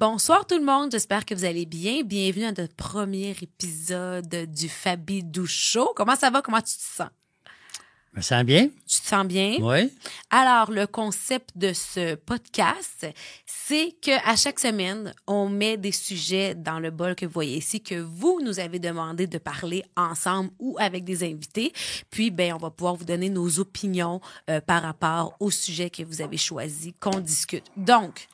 Bonsoir tout le monde, j'espère que vous allez bien. Bienvenue à notre premier épisode du Fabi Show. Comment ça va? Comment tu te sens? Je me sens bien. Tu te sens bien? Oui. Alors, le concept de ce podcast, c'est que à chaque semaine, on met des sujets dans le bol que vous voyez ici que vous nous avez demandé de parler ensemble ou avec des invités. Puis, ben, on va pouvoir vous donner nos opinions euh, par rapport au sujet que vous avez choisi qu'on discute. Donc,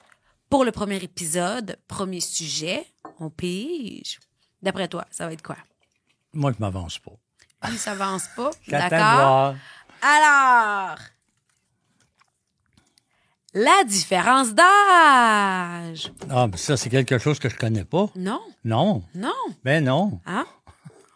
pour le premier épisode, premier sujet, on pige. D'après toi, ça va être quoi? Moi, je m'avance pas. Il s'avance pas? D'accord. Alors, la différence d'âge. Ah, mais ça, c'est quelque chose que je connais pas. Non, Non. non. Ben non. Hein?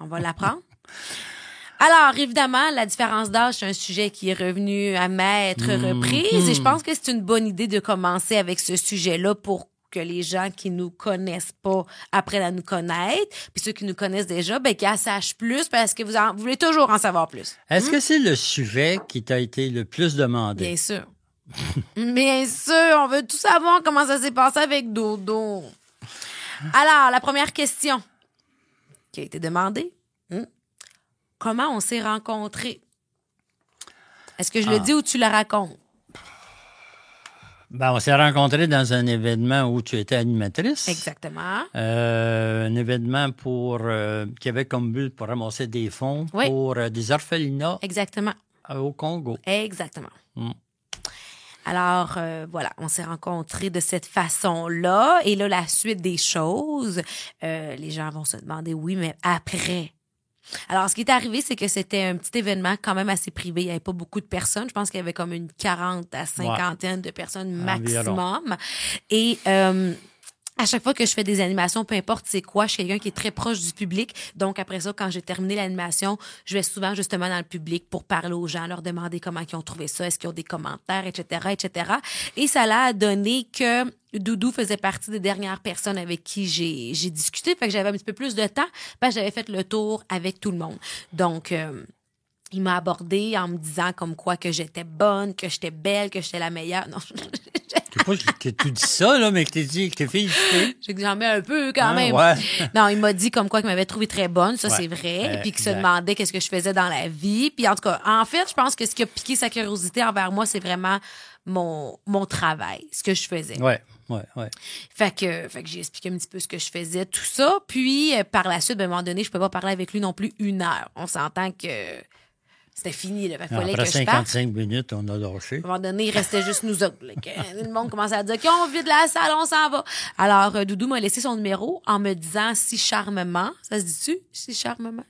On va l'apprendre. Alors, évidemment, la différence d'âge, c'est un sujet qui est revenu à maintes reprises et je pense que c'est une bonne idée de commencer avec ce sujet-là pour que les gens qui nous connaissent pas apprennent à nous connaître, puis ceux qui nous connaissent déjà, ben, qu'ils en sachent plus parce que vous, en- vous voulez toujours en savoir plus. Est-ce que c'est le sujet qui t'a été le plus demandé? Bien sûr. Bien sûr, on veut tout savoir comment ça s'est passé avec Dodo. Alors, la première question qui a été demandée. Comment on s'est rencontrés? Est-ce que je le Ah. dis ou tu le racontes? Ben, on s'est rencontrés dans un événement où tu étais animatrice. Exactement. Euh, un événement pour euh, qui avait comme but pour ramasser des fonds Oui. pour euh, des orphelinats Exactement. au Congo. Exactement. Mm. Alors, euh, voilà, on s'est rencontrés de cette façon-là. Et là, la suite des choses, euh, les gens vont se demander, oui, mais après. Alors, ce qui est arrivé, c'est que c'était un petit événement quand même assez privé. Il n'y avait pas beaucoup de personnes. Je pense qu'il y avait comme une quarante à cinquantaine de personnes maximum. Et euh, à chaque fois que je fais des animations, peu importe c'est quoi, je suis quelqu'un qui est très proche du public. Donc après ça, quand j'ai terminé l'animation, je vais souvent justement dans le public pour parler aux gens, leur demander comment ils ont trouvé ça, est-ce qu'ils ont des commentaires, etc., etc. Et ça l'a donné que Doudou faisait partie des dernières personnes avec qui j'ai discuté. Fait que j'avais un petit peu plus de temps parce que j'avais fait le tour avec tout le monde. Donc... euh, il m'a abordé en me disant comme quoi que j'étais bonne, que j'étais belle, que j'étais la meilleure. Non, Je sais pas que tu dis ça, là, mais que t'es dit que t'es félicité. J'ai que j'en mets un peu quand Hein, même. ouais. Non, il m'a dit comme quoi qu'il m'avait trouvé très bonne, ça Ouais. c'est vrai, Euh, puis qu'il se demandait qu'est-ce que je faisais dans la vie. Puis en tout cas, en fait, je pense que ce qui a piqué sa curiosité envers moi, c'est vraiment mon mon travail, ce que je faisais. Ouais, ouais, ouais. Fait que, fait que j'ai expliqué un petit peu ce que je faisais, tout ça. Puis euh, par la suite, ben, à un moment donné, je peux pas parler avec lui non plus une heure. On s'entend que c'était fini. Là. Fait fallait Après que je parte. 55 minutes, on a lâché. À un moment donné, il restait juste nous autres. là, que le monde commençait à dire qu'on vide la salle, on s'en va. Alors, euh, Doudou m'a laissé son numéro en me disant si charmement. Ça se dit-tu? Si charmement?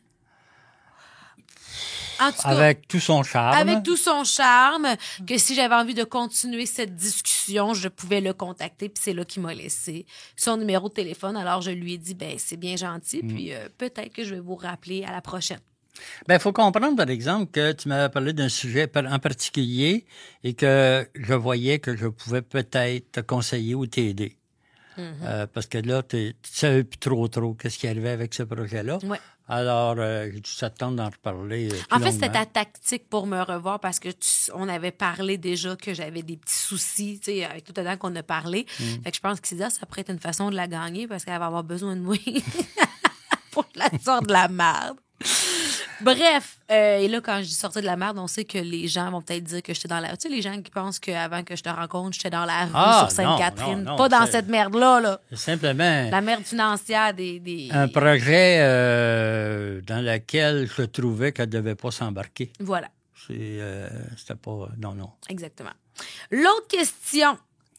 En tout cas, avec, Avec tout son charme. tout son charme, que si j'avais envie de continuer cette discussion, je pouvais le contacter. Puis c'est là qu'il m'a laissé son numéro de téléphone. Alors, je lui ai dit, ben c'est bien gentil. Mm. Puis euh, peut-être que je vais vous rappeler à la prochaine. Ben, il faut comprendre, par exemple, que tu m'avais parlé d'un sujet en particulier et que je voyais que je pouvais peut-être te conseiller ou t'aider. Mm-hmm. Euh, parce que là, tu savais plus trop trop qu'est-ce qui arrivait avec ce projet-là. Ouais. Alors, euh, j'ai dû s'attendre d'en reparler. euh, En fait, c'était ta tactique pour me revoir parce que tu- on avait parlé déjà que j'avais des petits soucis, tu sais, avec tout temps qu'on a parlé. Mm. Fait que je pense que ça, ça pourrait être une façon de la gagner parce qu'elle va avoir besoin de moi pour la sorte de la merde. Bref, euh, et là, quand je dis sortir de la merde, on sait que les gens vont peut-être dire que j'étais dans la... Tu sais, les gens qui pensent qu'avant que je te rencontre, j'étais dans la rue Ah, sur Sainte-Catherine. Pas dans cette merde-là, là. Simplement La merde financière des... des... un projet euh, dans lequel je trouvais qu'elle ne devait pas s'embarquer. Voilà. C'est, euh, c'était pas... Non, non. Exactement. L'autre question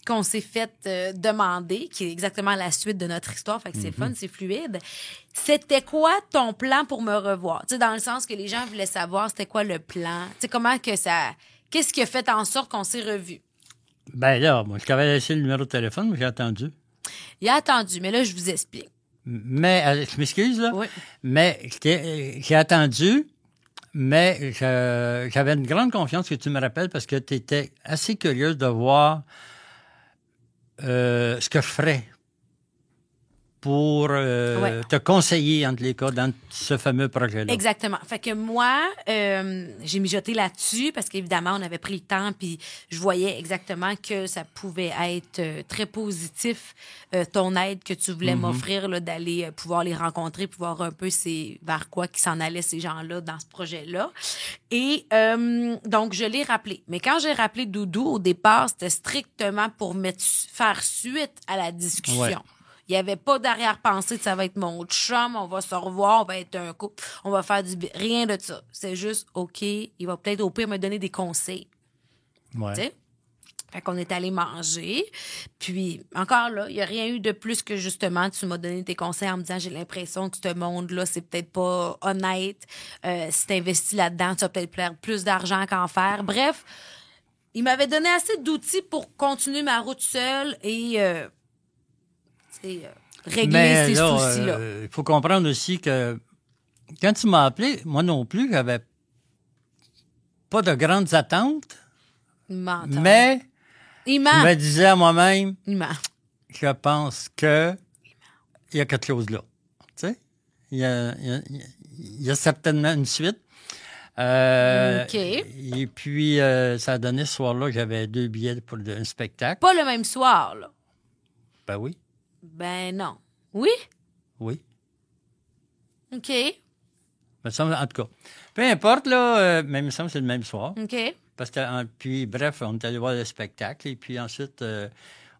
qu'on s'est fait euh, demander, qui est exactement la suite de notre histoire, fait que c'est fun, c'est fluide, c'était quoi ton plan pour me revoir? Tu sais, dans le sens que les gens voulaient savoir c'était quoi le plan, tu sais, comment que ça... Qu'est-ce qui a fait en sorte qu'on s'est revus? Ben là, moi, je t'avais laissé le numéro de téléphone, mais j'ai attendu. Il a attendu, mais là, je vous explique. Mais, euh, je m'excuse, là. Oui. Mais j'ai attendu, mais j'avais une grande confiance que tu me rappelles parce que tu étais assez curieuse de voir Eh, uh, sköffri pour euh, Ouais. te conseiller, entre les cas, dans ce fameux projet-là. Exactement. Fait que moi, euh, j'ai mijoté là-dessus parce qu'évidemment, on avait pris le temps, puis je voyais exactement que ça pouvait être euh, très positif, euh, ton aide que tu voulais m'offrir, là, d'aller euh, pouvoir les rencontrer, pouvoir un peu c'est vers quoi qui s'en allaient ces gens-là dans ce projet-là. Et euh, donc, je l'ai rappelé. Mais quand j'ai rappelé Doudou, au départ, c'était strictement pour mettre, faire suite à la discussion. Ouais. Il n'y avait pas d'arrière-pensée de ça va être mon chum, on va se revoir, on va être un couple, on va faire du Rien de ça. C'est juste, OK, il va peut-être au pire me donner des conseils. Ouais. Tu sais? Fait qu'on est allé manger. Puis, encore là, il n'y a rien eu de plus que justement, tu m'as donné tes conseils en me disant j'ai l'impression que ce monde-là, c'est peut-être pas honnête. Euh, si tu investis là-dedans, tu vas peut-être perdre plus d'argent qu'en faire. Bref, il m'avait donné assez d'outils pour continuer ma route seule et euh, régler Mais ces là, soucis-là. euh, il faut comprendre aussi que quand tu m'as appelé, moi non plus, j'avais pas de grandes attentes, mais il je me disais à moi-même, je pense que il y a quelque chose là. Tu sais, il y a, il y a- il y a certainement une suite. Euh, OK. Et puis, euh, ça a donné ce soir-là, j'avais deux billets pour un spectacle. Pas le même soir, là. Ben oui, Ben non. Oui? oui. OK. Me semble, en tout cas. Peu importe, là, euh, mais il me semble que c'est le même soir. OK. Parce que, en- puis, bref, on est allé voir le spectacle. Et puis ensuite, euh,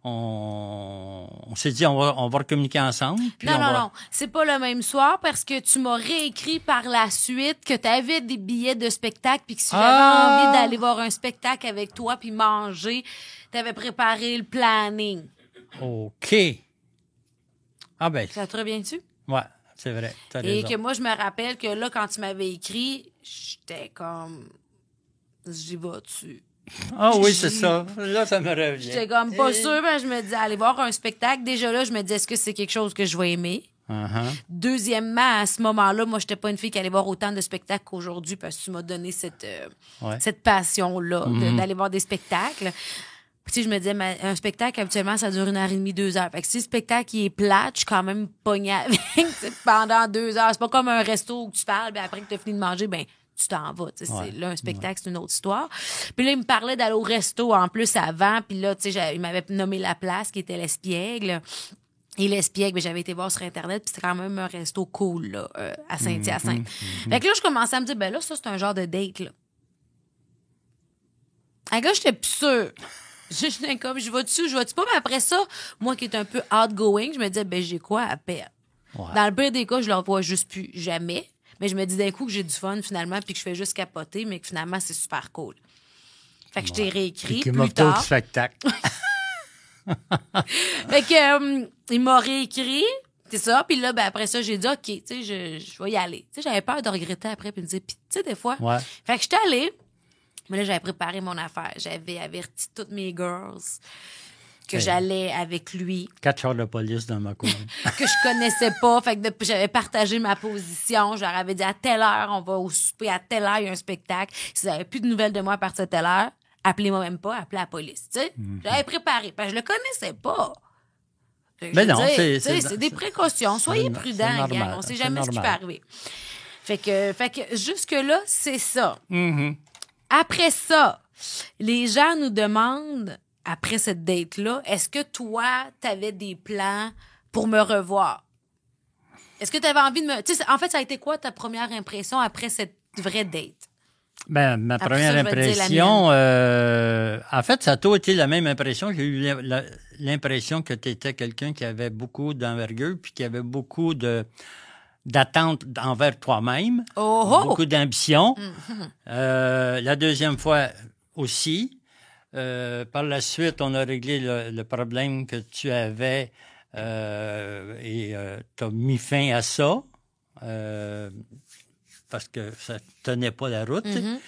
on, on s'est dit, on va, on va communiquer ensemble. Puis non, on non, va- non. C'est pas le même soir parce que tu m'as réécrit par la suite que tu avais des billets de spectacle puis que si j'avais Ah! envie d'aller voir un spectacle avec toi puis manger, tu avais préparé le planning. OK. Ah ben, Ça te revient-tu? ouais, c'est vrai. T'as Et raison. que moi, je me rappelle que là, quand tu m'avais écrit, j'étais comme. J'y vas-tu? Ah oui, c'est ça. Là, ça me revient. J'étais comme pas sûre, mais je me disais, aller voir un spectacle. Déjà là, je me disais, est-ce que c'est quelque chose que je vais aimer? Uh-huh. Deuxièmement, à ce moment-là, moi, j'étais pas une fille qui allait voir autant de spectacles qu'aujourd'hui parce que tu m'as donné cette, euh, Ouais. cette passion-là de- d'aller voir des spectacles. Puis, tu sais, je me disais, mais un spectacle, habituellement, ça dure une heure et demie, deux heures. Fait que si le spectacle il est plate, je suis quand même pognée avec pendant deux heures. C'est pas comme un resto où tu parles, puis après que tu as fini de manger, ben tu t'en vas. Ouais. C'est- Là, un spectacle, c'est une autre histoire. Puis là, il me parlait d'aller au resto en plus avant. Puis là, tu sais, il m'avait nommé la place qui était l'Espiègle. Et l'espiègle, ben, j'avais été voir sur Internet, puis c'était quand même un resto cool, là, euh, à Saint-Hyacinthe. Fait que là, je commençais à me dire, ben là, ça, c'est un genre de date, là. Un gars, j'étais plus sûre. J'étais comme, je vais dessus, je vais dessus pas, mais après ça, moi qui est un peu outgoing, je me disais, ben, j'ai quoi à perdre? Ouais. Dans le pire des cas, je le revois juste plus jamais. Mais je me dis d'un coup que j'ai du fun, finalement, puis que je fais juste capoter, mais que finalement, c'est super cool. Fait que je t'ai réécrit Puis plus tard. spectacle. Fait que, euh, il m'a réécrit. C'est ça. Puis là, ben, après ça, j'ai dit, OK, tu sais, je, je vais y aller. Tu sais, j'avais peur de regretter après, puis me dire, puis tu sais, des fois. Ouais. Fait que j'étais allée. Mais là, j'avais préparé mon affaire. J'avais averti toutes mes girls que Hey. j'allais avec lui, Quatre chars de police dans ma cour. que je connaissais pas. Fait que j'avais partagé ma position. Je leur avais dit, à telle heure, on va au souper, à telle heure, il y a un spectacle. Si vous avez plus de nouvelles de moi à partir de telle heure, appelez-moi même pas, appelez la police. Tu sais, j'avais préparé. Parce que je le connaissais pas. Mais veux non, c'est- des précautions. Soyez prudents, normal, gang. On sait jamais ce qui peut arriver. Fait que, fait que jusque-là, c'est ça. Mhm. Après ça, les gens nous demandent, après cette date-là, est-ce que toi, t'avais des plans pour me revoir? Est-ce que tu avais envie de me. Tu sais, en fait, ça a été quoi ta première impression après cette vraie date? Ben, ma Après première ça, impression, euh, en fait, ça a tout été la même impression. J'ai eu l'impression que tu étais quelqu'un qui avait beaucoup d'envergure puis qui avait beaucoup de d'attentes envers toi-même, Oh, oh! beaucoup d'ambition. Euh, la deuxième fois aussi. Euh, par la suite, on a réglé le, le problème que tu avais euh, et tu as mis fin à ça. euh, parce que ça tenait pas la route. Mhm.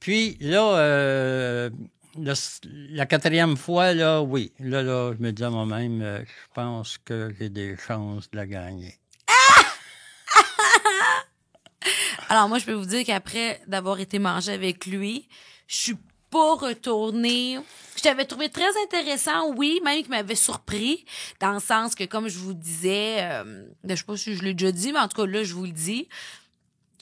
Puis là, euh, le- la quatrième fois, là, oui. Là, là, je me dis à moi-même, euh, je pense que j'ai des chances de la gagner. Alors, moi, je peux vous dire qu'après d'avoir été manger avec lui, je suis pas retourner. Je t'avais trouvé très intéressant, oui, même qui m'avait surpris, dans le sens que, comme je vous disais, euh, je sais pas si je l'ai déjà dit, mais en tout cas, là, je vous le dis.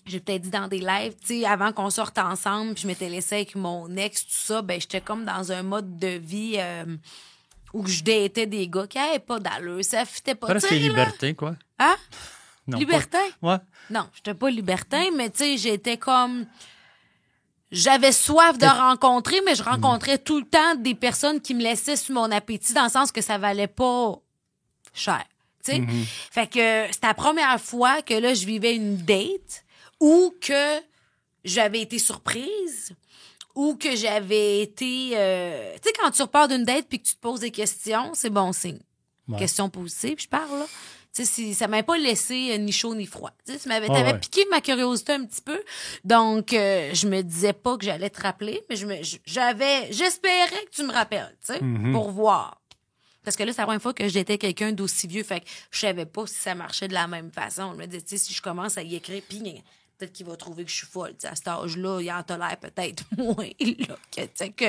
J'ai peut-être dit dans des lives, tu sais, avant qu'on sorte ensemble, puis je m'étais laissée avec mon ex, tout ça, ben, j'étais comme dans un mode de vie euh, où je datais des gars qui avaient pas d'allure, ça fitait pas. Presque liberté, quoi. Hein? Non, Libertin? pas- Ouais. Non, j'étais pas libertin, mais tu sais, j'étais comme. J'avais soif de rencontrer, mais je rencontrais tout le temps des personnes qui me laissaient sur mon appétit dans le sens que ça valait pas cher. Tu sais? Fait que c'était la première fois que là, je vivais une date ou que j'avais été surprise ou que j'avais été. euh, Tu sais, quand tu repars d'une date puis que tu te poses des questions, c'est bon signe. Ouais. Questions positives, je parle, là. Tu sais, si- ça m'avait pas laissé euh, ni chaud ni froid. Tu m'avais, t'avais ouais. piqué ma curiosité un petit peu. Donc, euh, je me disais pas que j'allais te rappeler, mais je me, j'avais, j'espérais que tu me rappelles, tu sais, Mhm. pour voir. Parce que là, c'est la première fois que j'étais quelqu'un d'aussi vieux. Fait que je savais pas si ça marchait de la même façon. Je me disais, tu sais, si je commence à y écrire, puis peut-être qu'il va trouver que je suis folle. À cet âge-là, il en tolère peut-être moins, là. Que, tu sais, que...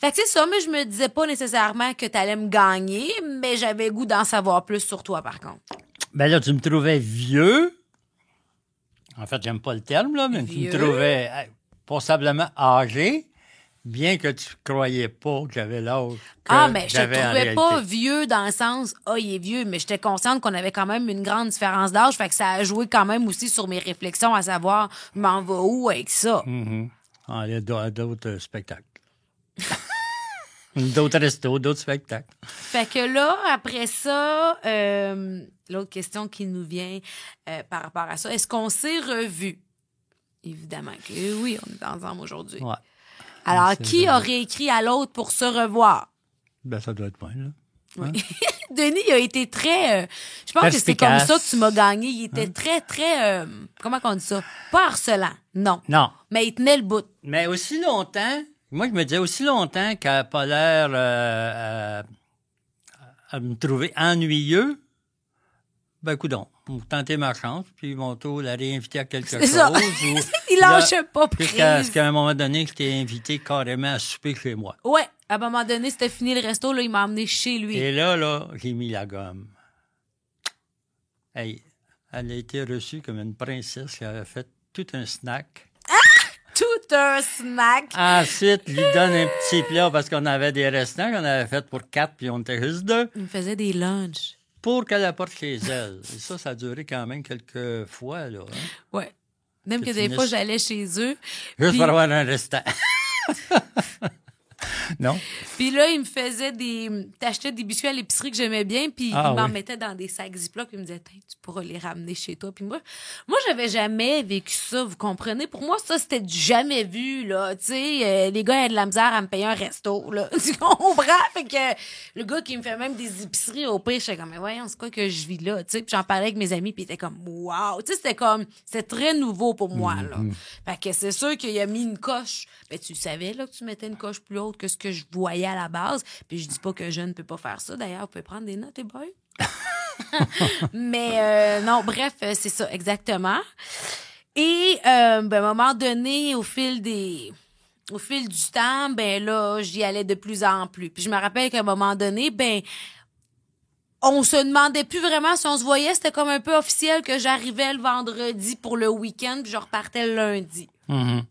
Fait que c'est ça, mais je me disais pas nécessairement que t'allais me gagner, mais j'avais goût d'en savoir plus sur toi, par contre. Ben là, tu me trouvais vieux. En fait, j'aime pas le terme, là, mais tu me trouvais passablement âgé, bien que tu croyais pas que j'avais l'âge Ah, mais je te trouvais pas vieux dans le sens, ah, il est vieux, mais j'étais consciente qu'on avait quand même une grande différence d'âge, fait que ça a joué quand même aussi sur mes réflexions, à savoir, m'en vais où avec ça? Mhm. Ah, il y a d'au- d'autres spectacles. d'autres restos, d'autres spectacles. Fait que là, après ça, euh, l'autre question qui nous vient euh, par rapport à ça, est-ce qu'on s'est revus? Évidemment que oui, on est ensemble aujourd'hui. Ouais. Alors, qui aurait écrit à l'autre pour se revoir? Ben, ça doit être moi, là. Denis il a été très. euh, je pense que c'est comme ça que tu m'as gagné. Il était très, très. euh, comment on dit ça? Pas harcelant, non. Non. Mais il tenait le bout. Mais aussi longtemps, moi, je me disais aussi longtemps qu'elle n'a pas l'air euh, euh, à me trouver ennuyeux. Ben, coudon, on va tenter ma chance, puis vont tout la réinviter à quelque chose. ça. ou- Il Là, lâchait pas Jusqu'à prise. ce qu'à un moment donné, je t'ai invité carrément à souper chez moi. Ouais, à un moment donné, c'était fini le resto, là, il m'a emmené chez lui. Et là, là, j'ai mis la gomme. Hey, elle a été reçue comme une princesse qui avait fait tout un snack. Un snack. Ensuite, lui donne un petit plat parce qu'on avait des restants qu'on avait fait pour quatre, puis on était juste deux, Il me faisait des lunchs. pour qu'elle apporte chez elle. Et ça, ça a duré quand même quelques fois, là. hein. Ouais. Même que Que des fois, j'allais chez eux. Juste Puis- pour avoir un restant. non? Puis là, il me faisait des. T'achetais des biscuits à l'épicerie que j'aimais bien, puis Ah il m'en oui. mettait dans des sacs Ziploc, puis il me disait, tu pourras les ramener chez toi. Puis moi, moi, j'avais jamais vécu ça, vous comprenez? Pour moi, ça, c'était du jamais vu, là. Tu sais, euh, les gars avaient de la misère à me payer un resto, là. Tu comprends? Fait que le gars qui me fait même des épiceries au pire, j'étais comme, mais voyons, c'est quoi que je vis là? Tu sais, puis j'en parlais avec mes amis, puis ils étaient comme, wow! Tu sais, c'était comme, c'était très nouveau pour moi, là. Fait que c'est sûr qu'il a mis une coche. Ben, tu savais, là, que tu mettais une coche plus haute que ce que je voyais à la base. Puis je dis pas que je ne peux pas faire ça. D'ailleurs, vous pouvez prendre des notes, les boys. Mais euh, non, bref, euh, c'est ça, exactement. Et euh, ben, à un moment donné, au fil des. Au fil du temps, ben là, j'y allais de plus en plus. Puis je me rappelle qu'à un moment donné, ben, on se demandait plus vraiment si on se voyait. C'était comme un peu officiel que j'arrivais le vendredi pour le week-end, puis je repartais le lundi. Mhm.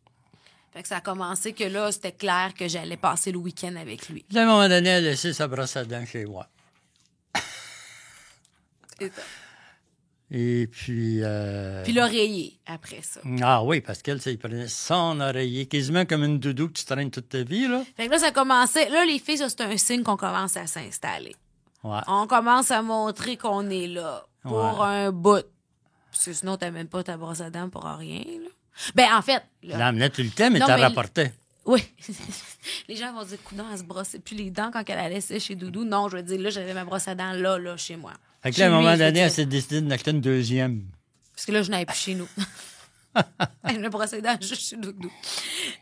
Fait que ça a commencé que là, c'était clair que j'allais passer le week-end avec lui. Puis, à un moment donné, elle a laissé sa brosse à dents chez moi. C'est ça. Et puis... euh, Puis l'oreiller, après ça. Ah oui, parce qu'elle, ça, il prenait son oreiller, quasiment comme une doudou que tu traînes toute ta vie, là. Fait que là, ça commençait. Là, les filles, ça, c'est un signe qu'on commence à s'installer. Ouais. On commence à montrer qu'on est là pour Ouais. un bout. Parce que sinon, t'as même pas ta brosse à dents pour rien, là. Ben, en fait, Tu là, l'emmenais tout le temps, mais rapporté. oui. les gens vont dire, coudon, elle se brossait plus les dents quand elle allait chez Doudou. Non, je veux dire, là, j'avais ma brosse à dents là, là, chez moi. Fait que là, à un moment donné, elle s'est décidée de l'acheter une deuxième. Parce que là, je n'avais plus chez nous. Elle me brossait les dents juste chez Doudou.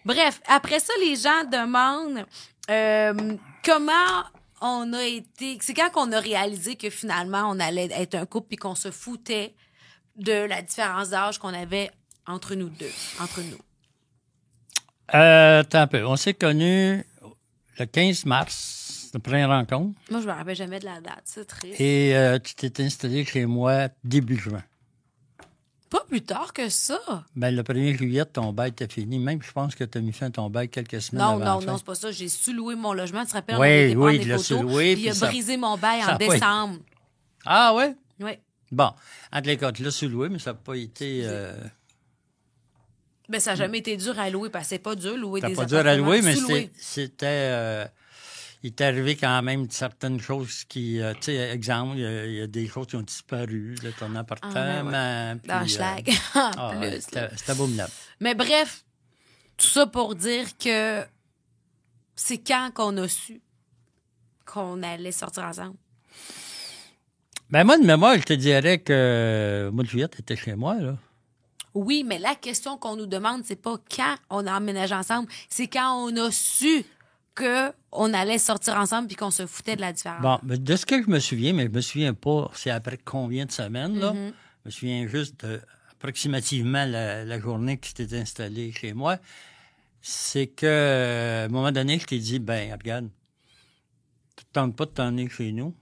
Bref, après ça, les gens demandent euh, comment on a été. C'est quand qu'on a réalisé que finalement, on allait être un couple puis qu'on se foutait de la différence d'âge qu'on avait entre nous deux, entre nous. Euh, attends un peu. On s'est connus le 15 mars, la première rencontre. Moi, je me rappelle jamais de la date. C'est triste. Et euh, tu t'es installé chez moi début juin. Pas plus tard que ça. Ben, le 1er juillet, ton bail était fini. Même, je pense que tu as mis fin à ton bail quelques semaines Non, avant non, non, fin. c'est pas ça. J'ai sous-loué mon logement. Tu te rappelles, Oui, on oui, il l'a sous-loué, puis il a ça- brisé mon bail en décembre. Ah ouais? Oui. Bon, entre les cas, tu l'as sous-loué, mais ça n'a pas été... euh, Ben, ça n'a jamais été dur à louer, parce que c'est pas dur louer des pas dur à louer, mais c'était. euh, il t'est arrivé quand même certaines choses qui. euh, tu sais, exemple, il y, a- il y a des choses qui ont disparu de ton appartement. ben Dans puis, le schlag, euh, en ah, plus. ouais, c'était abominable. Mais bref, tout ça pour dire que c'est quand qu'on a su qu'on allait sortir ensemble? Ben, moi, de mémoire, je te dirais que. Moi, de juillet, t'étais chez moi, là. Oui, mais la question qu'on nous demande, c'est pas quand on a emménagé ensemble, c'est quand on a su que on allait sortir ensemble puis qu'on se foutait de la différence. Bon, de ce que je me souviens, mais je me souviens pas, c'est après combien de semaines, là? Mm-hmm. Je me souviens juste de, approximativement la, la journée que tu t'es installé chez moi. C'est que, à un moment donné, je t'ai dit, ben, regarde, tu te tentes pas de t'emmener chez nous.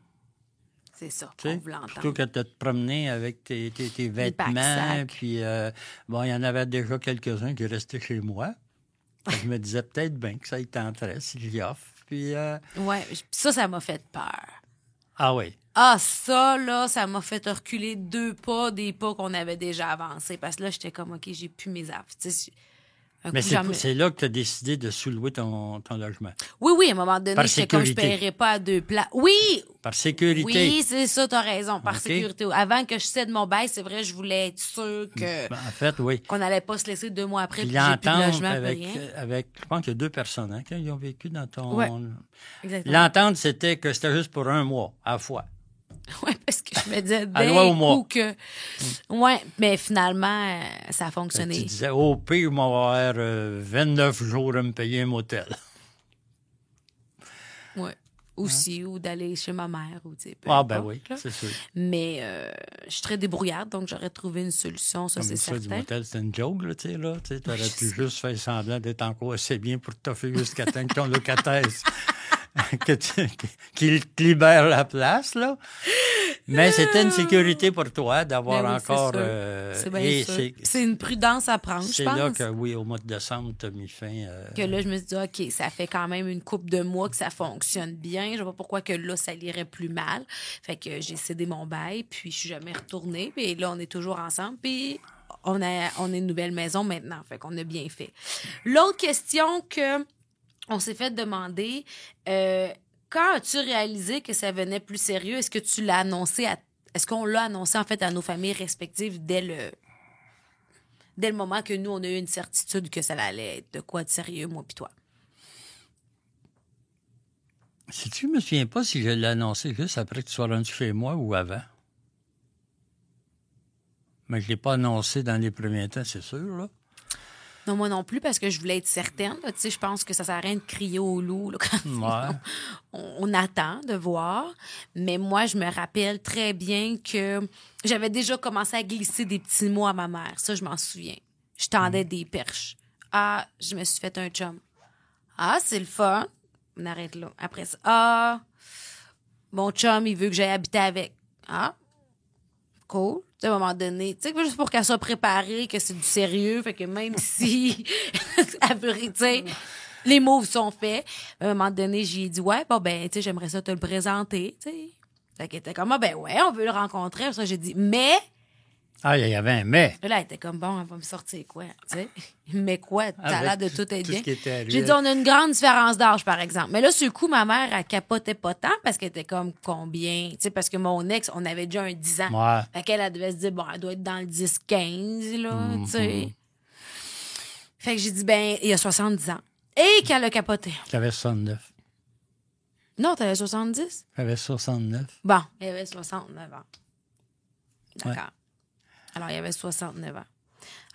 C'est ça, Tu on sais, entendre. plutôt que de te promener avec tes, tes, tes vêtements. Puis, euh, bon, il y en avait déjà quelques-uns qui restaient chez moi. Je me disais peut-être bien que ça y tenterait si j'y offre. Puis, euh, Ouais, ça, ça m'a fait peur. ah oui. Ah, ça, là, ça m'a fait reculer deux pas des pas qu'on avait déjà avancés. Parce que là, j'étais comme, OK, j'ai plus mes affaires. Tu Mais c'est, c'est là que tu as décidé de sous-louer ton, ton logement. Oui, oui, à un moment donné, j'étais comme, je sécurité. paierais pas à deux plats. Oui, Par sécurité. oui, c'est ça, t'as raison, par sécurité. Avant que je cède mon bail, c'est vrai, je voulais être sûr que Ben, en fait, oui. qu'on n'allait pas se laisser deux mois après, Puis puis de logement, avec, rien. avec, je pense qu'il y a deux personnes hein, qui ont vécu dans ton... Ouais. Exactement. L'entente, c'était que c'était juste pour un mois, à la fois. Ouais, parce que je me disais d'un coup que... Ouais, mais finalement, euh, ça a Tu fonctionné. disais, au pire, je vais avoir euh, 29 jours à me payer un motel. Ouais. Aussi, ou d'aller chez ma mère, ou tu Ah, ben oui, c'est sûr. Mais euh, je suis très débrouillarde, donc j'aurais trouvé une solution, ça, c'est ça, du certain. motel, c'était une joke, là, tu sais, là. Tu aurais pu juste faire semblant d'être encore assez bien pour t'offrir jusqu'à temps que ton locataire, que qu'il te libère la place, là. Mais c'était une sécurité pour toi d'avoir Ben oui, c'est encore... euh, C'est sûr. c'est- C'est une prudence à prendre, je C'est pense. là que, oui, au mois de décembre, tu as mis fin. euh, que là, je me suis dit, OK, ça fait quand même une couple de mois que ça fonctionne bien. Je vois pas pourquoi que là, ça irait plus mal. Fait que j'ai cédé mon bail, puis je suis jamais retournée. Puis là, on est toujours ensemble, puis on a, on a une nouvelle maison maintenant. Fait qu'on a bien fait. L'autre question que on s'est fait demander, euh, quand as-tu réalisé que ça venait plus sérieux? Est-ce que tu l'as annoncé à... Est-ce qu'on l'a annoncé, en fait, à nos familles respectives dès le dès le moment que nous, on a eu une certitude que ça allait être de quoi de sérieux, moi puis toi? Si tu me souviens pas si je l'ai annoncé juste après que tu sois rendu chez moi ou avant. Mais je l'ai pas annoncé dans les premiers temps, c'est sûr, là. Non, moi non plus, parce que je voulais être certaine. Tu sais, je pense que ça sert à rien de crier au loup là, quand Ouais. on, on attend de voir. Mais moi, je me rappelle très bien que j'avais déjà commencé à glisser des petits mots à ma mère. Ça, je m'en souviens. Je tendais des perches. Ah, je me suis fait un chum. Ah, c'est le fun. On arrête là. Après ça. Ah, mon chum, il veut que j'aille habiter avec. Ah, cool. À un moment donné, tu sais, juste pour qu'elle soit préparée, que c'est du sérieux, fait que même si elle veut, tu sais, les moves sont faits. À un moment donné, j'ai dit, ouais, bon, ben, tu sais, j'aimerais ça te le présenter, tu sais. Fait qu'elle était comme, ah, ben, ouais, on veut le rencontrer. Ça, j'ai dit, mais, Ah, il y avait un mais. là, elle était comme, bon, elle va me sortir quoi, tu sais? Mais quoi, t'as l'air de tout être tout bien. J'ai dit, on a une grande différence d'âge, par exemple. Mais là, sur le coup, ma mère, elle capotait pas tant parce qu'elle était comme combien? Tu sais, parce que mon ex, on avait déjà un 10 ans. Ouais. Fait qu'elle, elle devait se dire, bon, elle doit être dans le 10-15, là, Mm-hmm. tu sais. Fait que j'ai dit, ben, il y a 70 ans. Et qu'elle a capoté. J'avais 69. Non, t'avais 70? J'avais 69. Bon, y avait 69 ans. D'accord. Alors, il y avait 69 ans.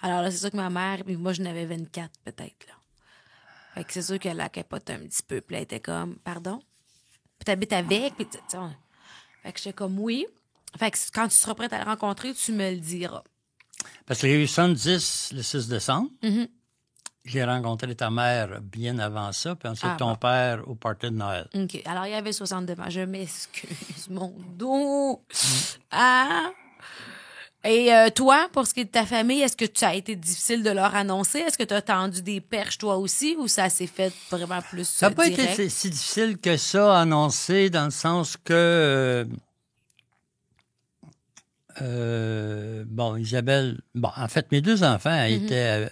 Alors là, c'est sûr que ma mère, puis moi, je n'avais 24 peut-être, là. Fait que c'est sûr qu'elle a capoté un petit peu. Puis elle était comme, pardon? Puis t'habites avec? Puis tu sais, on- Fait que j'étais comme, oui. Fait que quand tu seras prête à le rencontrer, tu me le diras. Parce qu'il y a eu 70 le 6 décembre. Mhm. j'ai rencontré ta mère bien avant ça, puis ensuite Ah, ton bon. père au party de Noël. OK. Alors, il y avait 69 ans. Je m'excuse, mon dos. Ah! Et euh, toi, pour ce qui est de ta famille, est-ce que ça a été difficile de leur annoncer? Est-ce que tu as tendu des perches toi aussi ou ça s'est fait vraiment plus Ça n'a euh, pas direct? été si, difficile que ça annoncer, dans le sens que. euh, euh, bon, Isabelle. Bon, en fait, mes deux enfants étaient euh,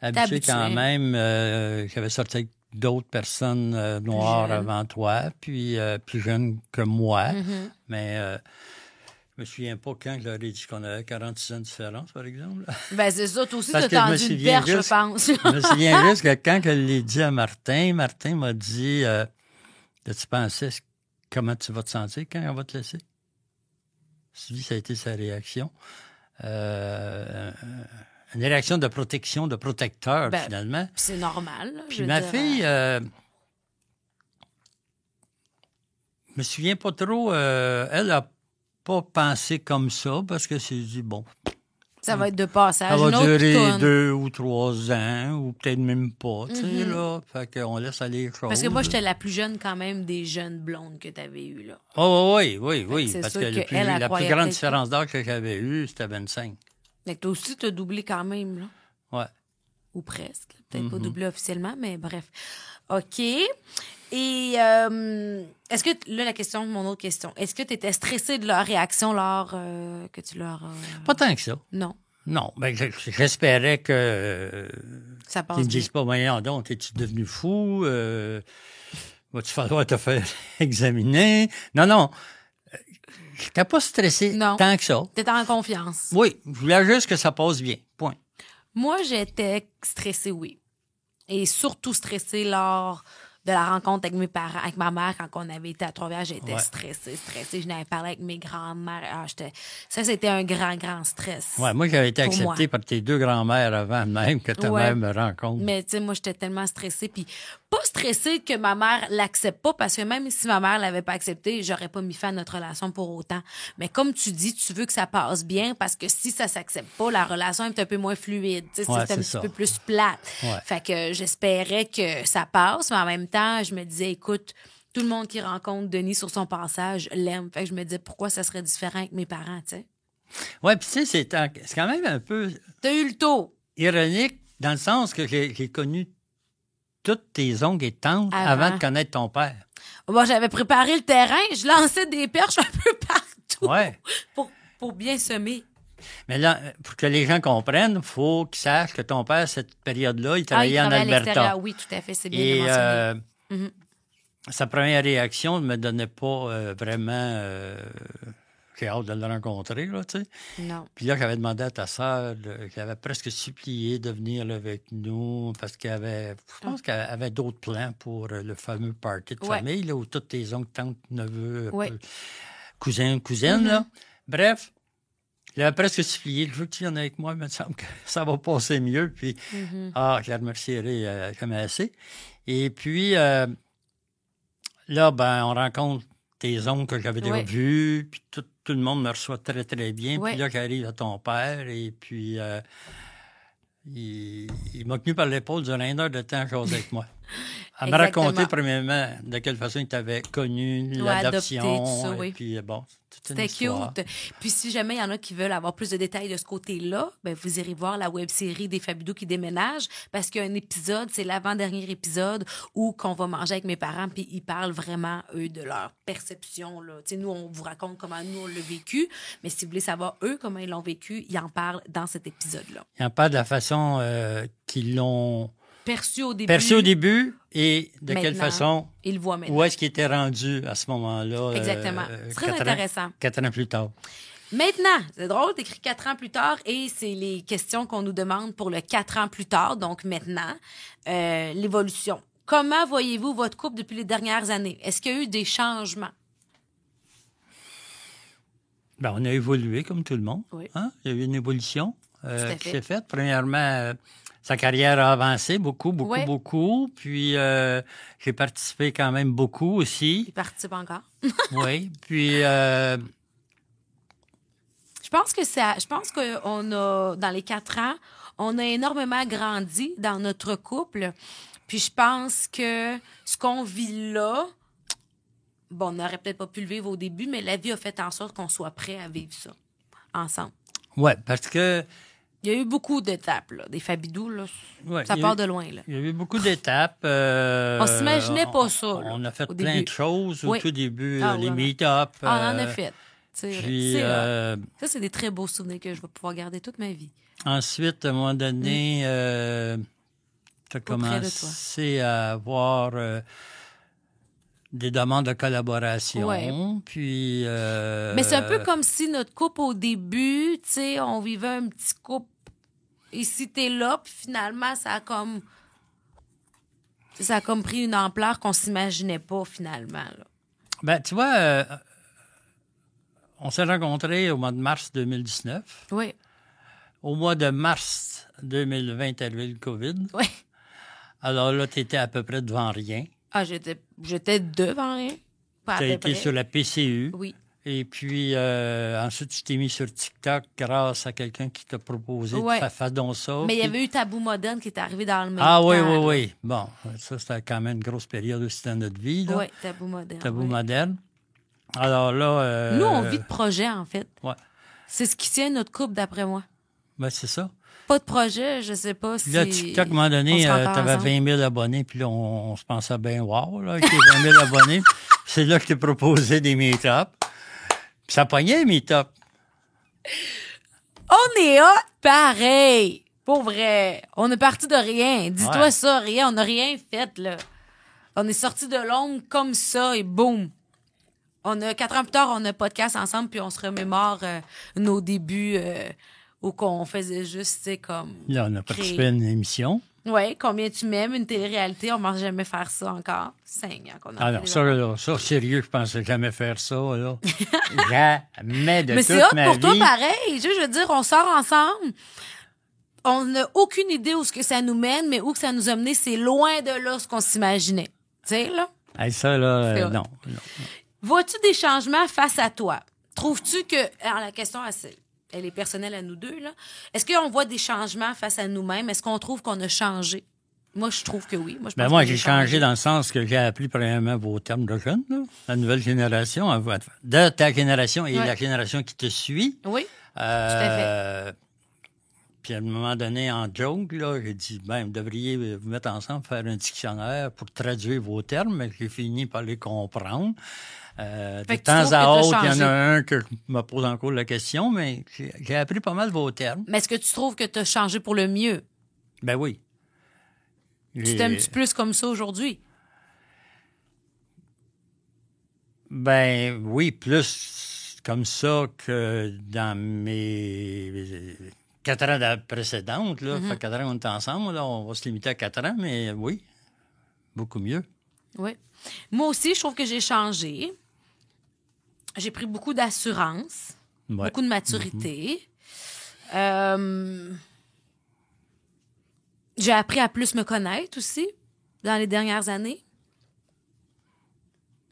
habitués habitué. quand même. euh, J'avais sorti avec d'autres personnes euh, noires avant toi, puis euh, plus jeunes que moi. Mhm. Mais euh, me souviens pas quand je leur ai dit qu'on avait 46 ans de différence, par exemple. Ben, c'est ça. Toi aussi, Parce tu as que je me tendu une perche, je pense. Je me souviens juste que quand je l'ai dit à Martin, Martin m'a dit euh, As-tu pensé comment tu vas te sentir quand on va te laisser? Je ça a été sa réaction. Euh, une réaction de protection, de protecteur, Ben, finalement. c'est normal. là, je Puis ma dire, fille, euh, euh, je me souviens pas trop, euh, elle a pas pensé comme ça parce que c'est dit, bon, ça va être de passage. ça va durer deux ou trois ans, ou peut-être même pas, tu sais, là. Fait qu'on laisse aller les choses. Parce que moi, j'étais la plus jeune quand même des jeunes blondes que tu avais eues. Là. Oh, oui, oui, oui, c'est parce que, plus- la plus grande différence d'âge que j'avais eue, c'était 25. Fait que toi aussi, tu as doublé quand même. Là. Ouais. Ou presque. Peut-être pas Mhm. doublé officiellement, mais bref. OK. Et euh, est-ce que, là, la question, mon autre question, est-ce que tu étais stressé de leur réaction lors euh, que tu leur. euh, Pas tant que ça. Non, Non, ben, je- j'espérais que ça passe me bien. disent pas, voyons donc, es-tu devenu fou? Euh, Va-tu falloir te faire examiner? Non, non. J'étais pas stressé Non. tant que ça. T'étais en confiance. Oui, je voulais juste que ça passe bien. Point. Moi, j'étais stressée, oui. Et surtout stressée lors de la rencontre avec mes parents, avec ma mère, quand on avait été à Trois-Rivières, j'étais Ouais. stressée, stressée. Je n'avais parlé avec mes grands-mères. Ah, j'étais- ça, c'était un grand, grand stress. Ouais, moi, j'avais été Pour accepté moi. par tes deux grands-mères avant même que ta Ouais. mère me rencontre. Mais tu sais, moi, j'étais tellement stressée. Puis pas stressée que ma mère l'accepte pas, parce que même si ma mère l'avait pas accepté, j'aurais pas mis fin à notre relation pour autant. Mais comme tu dis, tu veux que ça passe bien, parce que si ça s'accepte pas, la relation est un peu moins fluide. Ouais, c'est un c'est petit ça. peu plus plate. Ouais. Fait que j'espérais que ça passe, mais en même temps, je me disais, écoute, tout le monde qui rencontre Denis sur son passage l'aime. Fait que je me disais, pourquoi ça serait différent avec mes parents, tu sais? Ouais, puis tu sais, c'est quand même un peu T'as eu le tour. ironique dans le sens que j'ai connu toutes tes oncles et tantes Avant. avant, de connaître ton père. Moi, j'avais préparé le terrain, je lançais des perches un peu partout Ouais. pour, pour bien semer. Mais là, pour que les gens comprennent, il faut qu'ils sachent que ton père, cette période-là, il Ah, il travaillait en à Alberta. l'extérieur. Oui, tout à fait, c'est bien Et euh, Mhm. sa première réaction ne me donnait pas euh, vraiment. euh, j'ai hâte de le rencontrer, là, tu sais. Non. Puis là, j'avais demandé à ta sœur, là, j'avais presque supplié de venir là, avec nous parce qu'elle avait, je pense qu'elle avait d'autres plans pour euh, le fameux party de Ouais. famille, là, où tous tes oncles, tantes, neveux, euh, Ouais. cousins, cousines, là. Bref, j'avais presque supplié, je veux que tu viennes avec moi, il me semble que ça va passer mieux. Puis, Mhm. ah, je la remercierai euh, comme assez. Et puis, euh, là, ben, on rencontre tes oncles que j'avais déjà vus, puis tout, tout le monde me reçoit très, très bien. Ouais. Puis là, j'arrive à ton père, et puis euh, il, il m'a tenu par l'épaule durant une heure de temps à avec moi. À me Exactement. raconter, premièrement, de quelle façon il t'avait connu, l'adoption, oui. puis bon, toute une C'était cute. Puis si jamais il y en a qui veulent avoir plus de détails de ce côté-là, ben vous irez voir la web série des Fabidou qui déménagent parce qu'il y a un épisode, c'est l'avant-dernier épisode où qu'on va manger avec mes parents puis ils parlent vraiment eux de leur perception là. Tu sais, nous on vous raconte comment nous on l'a vécu, mais si vous voulez savoir eux comment ils l'ont vécu, ils en parlent dans cet épisode-là. Il en parle de la façon euh, qu'ils l'ont Perçu au début. perçu au début et de quelle façon Ils le voient maintenant. Où est-ce qu'il était rendu à ce moment-là? Exactement. euh, C'est très quatre ans- intéressant. quatre ans plus tard. Maintenant, c'est drôle, t'écris quatre ans plus tard et c'est les questions qu'on nous demande pour le quatre ans plus tard, donc maintenant, euh, l'évolution. Comment voyez-vous votre couple depuis les dernières années? Est-ce qu'il y a eu des changements? Ben, on a évolué comme tout le monde. Oui. hein? Il y a eu une évolution euh, qui s'est faite. Premièrement, sa carrière a avancé beaucoup, beaucoup, Ouais. beaucoup. Puis euh, j'ai participé quand même beaucoup Il aussi. participe encore. oui. Puis euh, Je pense que ça, je pense qu'on a, dans les quatre ans, on a énormément grandi dans notre couple. Puis je pense que ce qu'on vit là, bon, on n'aurait peut-être pas pu le vivre au début, mais la vie a fait en sorte qu'on soit prêt à vivre ça ensemble. Ouais, parce que Il y a eu beaucoup d'étapes, là. Des fabidous, là. Ouais, ça part eu- de loin, là. il y a eu beaucoup d'étapes. euh, On s'imaginait pas ça, On a fait plein début. de choses au tout début, Ah euh, les meet-up. Ah, on en a euh, fait. Puis, euh, Ça, c'est des très beaux souvenirs que je vais pouvoir garder toute ma vie. ensuite, à un moment donné, tu as Mm. Auprès commencé à avoir euh, des demandes de collaboration. Ouais. Puis. euh, Mais c'est un peu comme si notre couple au début, tu sais, on vivait un petit couple ici, t'es là, puis finalement, ça a comme. Ça a comme pris une ampleur qu'on s'imaginait pas finalement. Là. Ben, tu vois, euh, on s'est rencontrés au mois de mars 2019. Oui, Au mois de mars 2020 est arrivé le COVID. oui. Alors là, tu étais à peu près devant rien. Ah, j'étais, j'étais devant rien. Pas Tu as peu été près. sur la PCU. Oui. Et puis, euh, ensuite, tu t'es mis sur TikTok grâce à quelqu'un qui t'a proposé Ouais. de faire donc ça. Mais il y avait eu Tabou Moderne qui est arrivé dans le même Ah temps. oui, oui, oui. Bon, ça, c'était quand même une grosse période aussi dans notre vie. Là. Oui, Tabou Moderne. Tabou oui. moderne. Alors là... euh, Nous, on vit de projet, en fait. Ouais. C'est ce qui tient notre couple, d'après moi. Ben, c'est ça. Pas de projet, je sais pas si. Là, TikTok, à un moment on donné, tu avais ensemble. 20 000 abonnés, puis là, on, on se pensait bien wow, là, avec les 20 000 abonnés. C'est là que je t'ai proposé des meet-up. Puis ça pognait, les meet-up. On est hot pareil. Pour vrai. On est parti de rien. Dis-toi Ouais. ça, rien. On n'a rien fait, là. On est sorti de l'ombre comme ça et boum. On a, quatre ans plus tard, on a un podcast ensemble puis on se remémore euh, nos débuts euh, où qu'on faisait juste, tu sais, comme. Là, on a Créer. participé à une émission. Ouais, combien tu m'aimes, une télé-réalité. On ne va jamais faire ça encore. Cinq ans qu'on a Ah ça, les- là, ça, sérieux, je pensais jamais faire ça, là. jamais de Mais c'est hot pour toi pareil. Je veux dire, on sort ensemble. On n'a aucune idée où ce que ça nous mène, mais où que ça nous a mené, c'est loin de là ce qu'on s'imaginait. Tu sais, là? Hey, ça, là, euh, non, non. Vois-tu des changements face à toi? Trouves-tu que. Alors, la question, c'est- elle est personnelle à nous deux, là. Est-ce qu'on voit des changements face à nous-mêmes? Est-ce qu'on trouve qu'on a changé? Moi, je trouve que oui. Moi, je Ben pense moi, j'ai changé dans le sens que j'ai appris premièrement vos termes de jeunes, là. La nouvelle génération, de ta génération et Ouais. la génération qui te suit. Oui. Euh, Puis à un moment donné, en joke, là, j'ai dit, ben, vous devriez vous mettre ensemble, faire un dictionnaire pour traduire vos termes, mais j'ai fini par les comprendre. Euh, de temps à autre, il y en a un que je me pose encore la question, mais j'ai appris pas mal vos termes. Mais est-ce que tu trouves que tu as changé pour le mieux? Ben oui. Tu t'aimes-tu plus comme ça aujourd'hui? Ben oui, plus comme ça que dans mes quatre ans de- précédentes. Là. Mm-hmm. fait quatre ans qu'on est ensemble, là, on va se limiter à quatre ans, mais oui, beaucoup mieux. Oui. Moi aussi, je trouve que j'ai changé. J'ai pris beaucoup d'assurance, Ouais. beaucoup de maturité. Euh, j'ai appris à plus me connaître aussi dans les dernières années.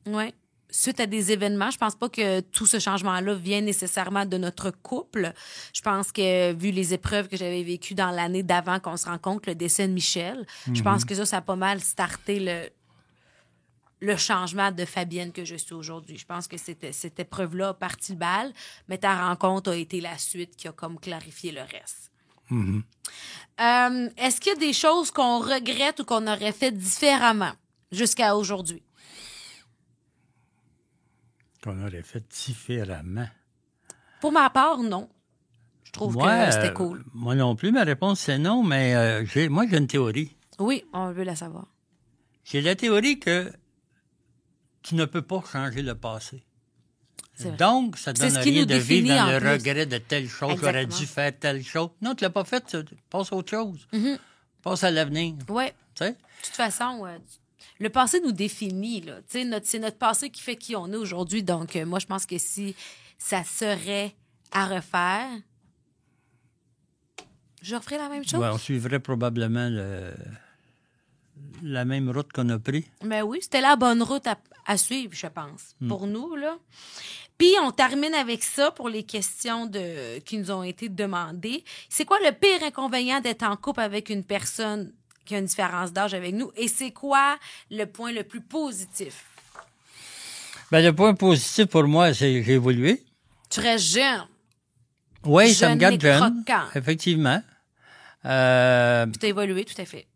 Oui. Suite à des événements, je pense pas que tout ce changement-là vient nécessairement de notre couple. Je pense que, vu les épreuves que j'avais vécues dans l'année d'avant qu'on se rencontre, le décès de Michel, je pense que ça, ça a pas mal starté le, le changement de Fabienne que je suis aujourd'hui. Je pense que c'était, cette épreuve-là a parti le bal, mais ta rencontre a été la suite qui a comme clarifié le reste. Euh, est-ce qu'il y a des choses qu'on regrette ou qu'on aurait fait différemment jusqu'à aujourd'hui? Qu'on aurait fait différemment? Pour ma part, non. Je trouve que c'était euh, cool. Moi non plus, ma réponse c'est non, mais euh, moi j'ai une théorie. Oui, on veut la savoir. J'ai la théorie que tu ne peux pas changer le passé. C'est. Donc, ça C'est donne rien de vivre dans le plus. regret de telle chose, j'aurais dû faire telle chose. Non, tu l'as pas fait, passe à autre chose. Mm-hmm. Passe à l'avenir. Oui. De toute façon, le passé nous définit. Sais, Notre, c'est notre passé qui fait qui on est aujourd'hui. Donc, euh, moi, je pense que si ça serait à refaire, je referais la même chose. Ouais, on suivrait probablement le- la même route qu'on a pris. Mais oui, c'était la bonne route à, à suivre, je pense, Hmm. pour nous, là. Puis, on termine avec ça pour les questions de, qui nous ont été demandées. C'est quoi le pire inconvénient d'être en couple avec une personne qui a une différence d'âge avec nous? Et c'est quoi le point le plus positif? Ben, le point positif pour moi, c'est que j'ai évolué. Tu restes jeune, Oui, ça me garde jeune. Effectivement. Euh, puis t'as évolué, tout à fait.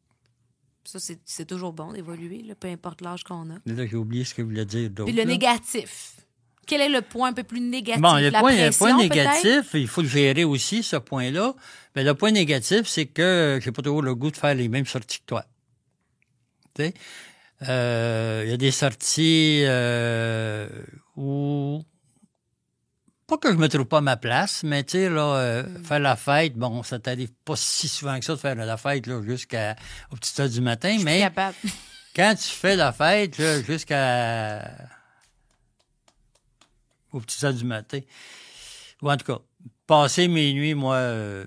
Ça, c'est toujours bon d'évoluer, peu importe l'âge qu'on a. là, j'ai oublié ce que je voulais dire d'autre. Puis le là. négatif. Quel est le point un peu plus négatif? Bon, le La point, le point négatif, il faut le gérer aussi, ce point-là. Mais le point négatif, c'est que j'ai pas toujours le goût de faire les mêmes sorties que toi. Tu sais, euh, il y a des sorties euh, où pas que je me trouve pas à ma place, mais tu sais là, euh, Mm. faire la fête, bon, ça t'arrive pas si souvent que ça de faire la fête là jusqu'à aux petites heures du matin, mais Capable. quand tu fais la fête là, jusqu'à aux petites heures du matin, ou en tout cas, passer mes nuits, moi, euh,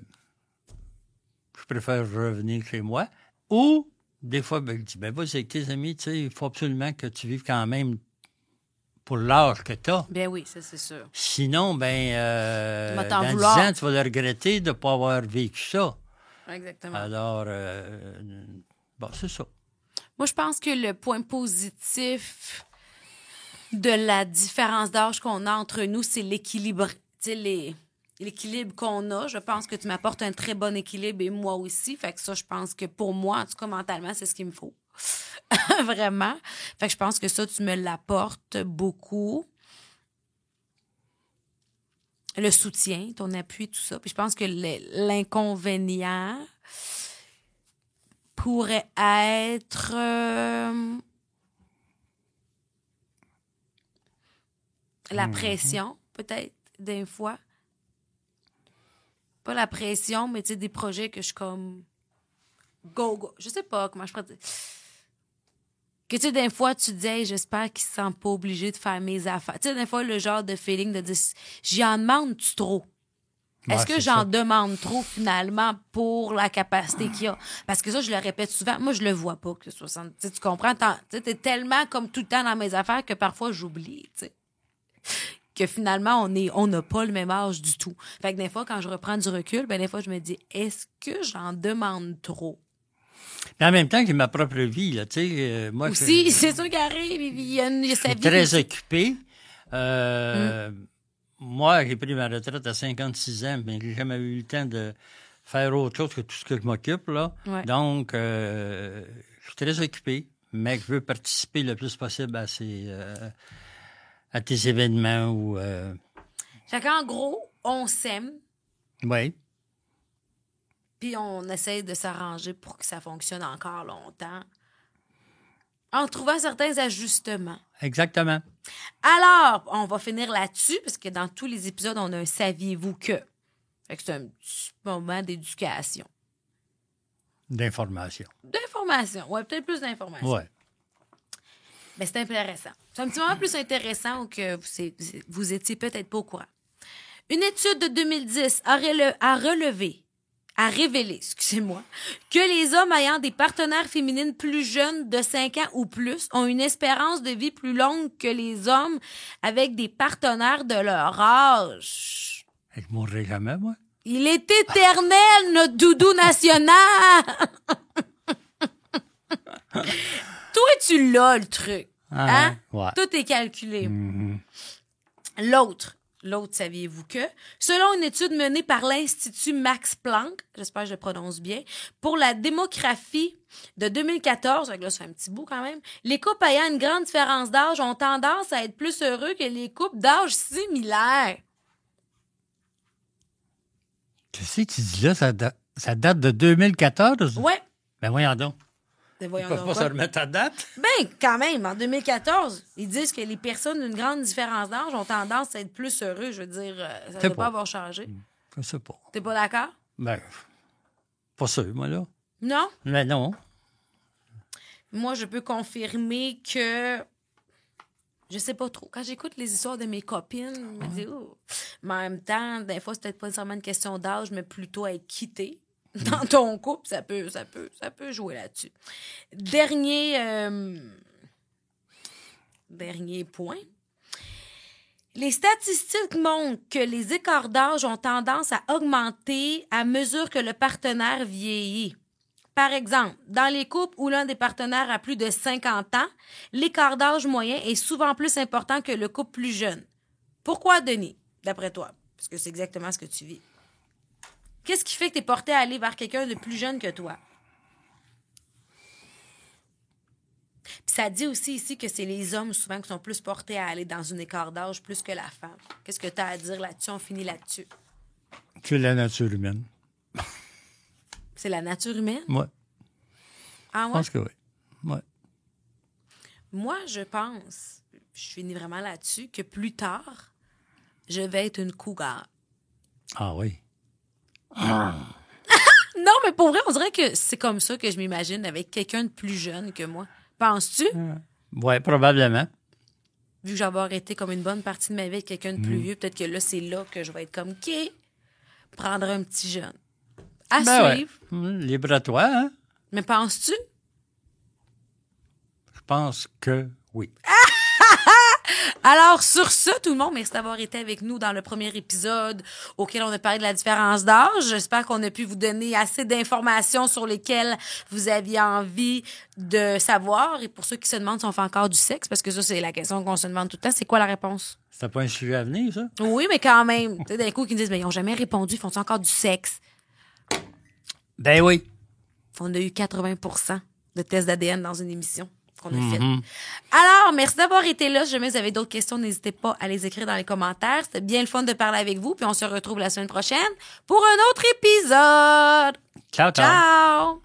je préfère revenir chez moi. Ou, des fois, ben, je dis, ben, vas-y avec tes amis, tu sais, il faut absolument que tu vives quand même pour l'âge que tu as. Ben oui, ça, c'est sûr. Sinon, ben, euh, dans vouloir. 10 ans, tu vas le regretter de ne pas avoir vécu ça. Exactement. Alors, euh, bon, c'est ça. Moi, je pense que le point positif de la différence d'âge qu'on a entre nous, c'est l'équilibre. Tu sais, les- l'équilibre qu'on a. Je pense que tu m'apportes un très bon équilibre et moi aussi. Fait que ça, je pense que pour moi, en tout cas, mentalement, c'est ce qu'il me faut. Vraiment. Fait que je pense que ça, tu me l'apportes beaucoup. Le soutien, ton appui, tout ça. Puis je pense que l'inconvénient pourrait être euh, la pression, peut-être, des fois. Pas la pression, mais tu sais, des projets que je suis comme go, go. Je sais pas comment je pourrais dire. Que tu sais, des fois, tu te dis, Hey, j'espère qu'ils se sentent pas obligés de faire mes affaires. Tu sais, des fois, le genre de feeling de dire, j'y en demande-tu trop? Est-ce Ouais, que j'en demande trop finalement pour la capacité qu'il y a? Parce que ça, je le répète souvent. Moi, je le vois pas que 60. Tu comprends? Tu es tellement comme tout le temps dans mes affaires que parfois j'oublie. tu. Que finalement, on est, on n'a pas le même âge du tout. Fait que des fois, quand je reprends du recul, ben des fois, je me dis, est-ce que j'en demande trop? Mais en même temps, j'ai ma propre vie, là, tu sais. euh, moi, Aussi, c'est ça qui arrive. Il y a, une, il y a sa vie. très occupé. Euh, Mm. Moi, j'ai pris ma retraite à 56 ans, mais j'ai jamais eu le temps de faire autre chose que tout ce que je m'occupe, là. Ouais. Donc, euh, je suis très occupé, mais je veux participer le plus possible à ces... à tes événements ou... Fait qu'en gros, on s'aime, oui, puis on essaie de s'arranger pour que ça fonctionne encore longtemps. En trouvant certains ajustements. exactement. Alors, on va finir là-dessus, parce que dans tous les épisodes, on a un saviez-vous que. C'est un petit moment d'éducation. D'information. D'information. Ouais, peut-être plus d'information. Ouais. Ben, c'est intéressant. C'est un petit moment plus intéressant que vous, vous étiez peut-être pas au courant. Une étude de 2010 a, rele- a relevé, a révélé, excusez-moi, que les hommes ayant des partenaires féminines plus jeunes de 5 ans ou plus ont une espérance de vie plus longue que les hommes avec des partenaires de leur âge. Je mourrai jamais, moi. Il est éternel, notre doudou national! Toi, tu l'as, le truc. Ah, Hein? ouais. Tout est calculé. Mhm. L'autre, l'autre, saviez-vous que, selon une étude menée par l'Institut Max Planck, j'espère que je le prononce bien, pour la démographie de 2014, donc là, c'est un petit bout quand même, les couples ayant une grande différence d'âge ont tendance à être plus heureux que les couples d'âge similaires. Tu sais, tu dis là, ça, da- ça date de 2014? Ouais. Ben voyons donc. Ben Ils voyons peuvent pas quoi. se remettre à date? Ben, quand même, en 2014, ils disent que les personnes d'une grande différence d'âge ont tendance à être plus heureux. Je veux dire, euh, ça ne doit pas pas. avoir changé. Je sais pas. T'es pas d'accord? Ben, pas sûr, moi, là. Non? Mais non. Moi, je peux confirmer que. Je sais pas trop. Quand j'écoute les histoires de mes copines, je me dis, oh. Mais en même temps, des fois, c'est peut-être pas nécessairement une question d'âge, mais plutôt à être quitté dans ton couple. Ça peut, ça peut, ça peut jouer là-dessus. Dernier. euh, Dernier point. Les statistiques montrent que les écarts d'âge ont tendance à augmenter à mesure que le partenaire vieillit. Par exemple, dans les couples où l'un des partenaires a plus de 50 ans, l'écart moyen est souvent plus important que le couple plus jeune. Pourquoi, Denis, d'après toi? Parce que c'est exactement ce que tu vis. Qu'est-ce qui fait que tu es porté à aller vers quelqu'un de plus jeune que toi? Puis ça dit aussi ici que c'est les hommes souvent qui sont plus portés à aller dans une écart d'âge plus que la femme. Qu'est-ce que tu as à dire là-dessus? On finit là-dessus. C'est la nature humaine. C'est la nature humaine? Moi, Ah je ouais? pense que oui. Ouais. Moi, je pense, je finis vraiment là-dessus, que plus tard, je vais être une cougar. Ah oui. Non, mais pour vrai, on dirait que c'est comme ça que je m'imagine avec quelqu'un de plus jeune que moi. Penses-tu? Oui, probablement. Vu que j'avais arrêté comme une bonne partie de ma vie avec quelqu'un de Mm. plus vieux, peut-être que là, c'est là que je vais être comme, OK, prendre un petit jeune. À Ben ouais. suivre. Hum, Libre à toi, hein? Mais penses-tu? Je pense que oui. Alors, sur ce, tout le monde, merci d'avoir été avec nous dans le premier épisode auquel on a parlé de la différence d'âge. J'espère qu'on a pu vous donner assez d'informations sur lesquelles vous aviez envie de savoir. Et pour ceux qui se demandent si on fait encore du sexe, parce que ça, c'est la question qu'on se demande tout le temps, c'est quoi la réponse? C'était pas un sujet à venir, ça? Oui, mais quand même. Tu sais, d'un coup, qui me disent, mais ils n'ont jamais répondu, font-ils encore du sexe? Ben oui. On a eu 80% de tests d'ADN dans une émission qu'on a. Mhm. Alors, merci d'avoir été là. Si jamais vous avez d'autres questions, n'hésitez pas à les écrire dans les commentaires. C'était bien le fun de parler avec vous. Puis on se retrouve la semaine prochaine pour un autre épisode. Ciao, ciao. Ciao!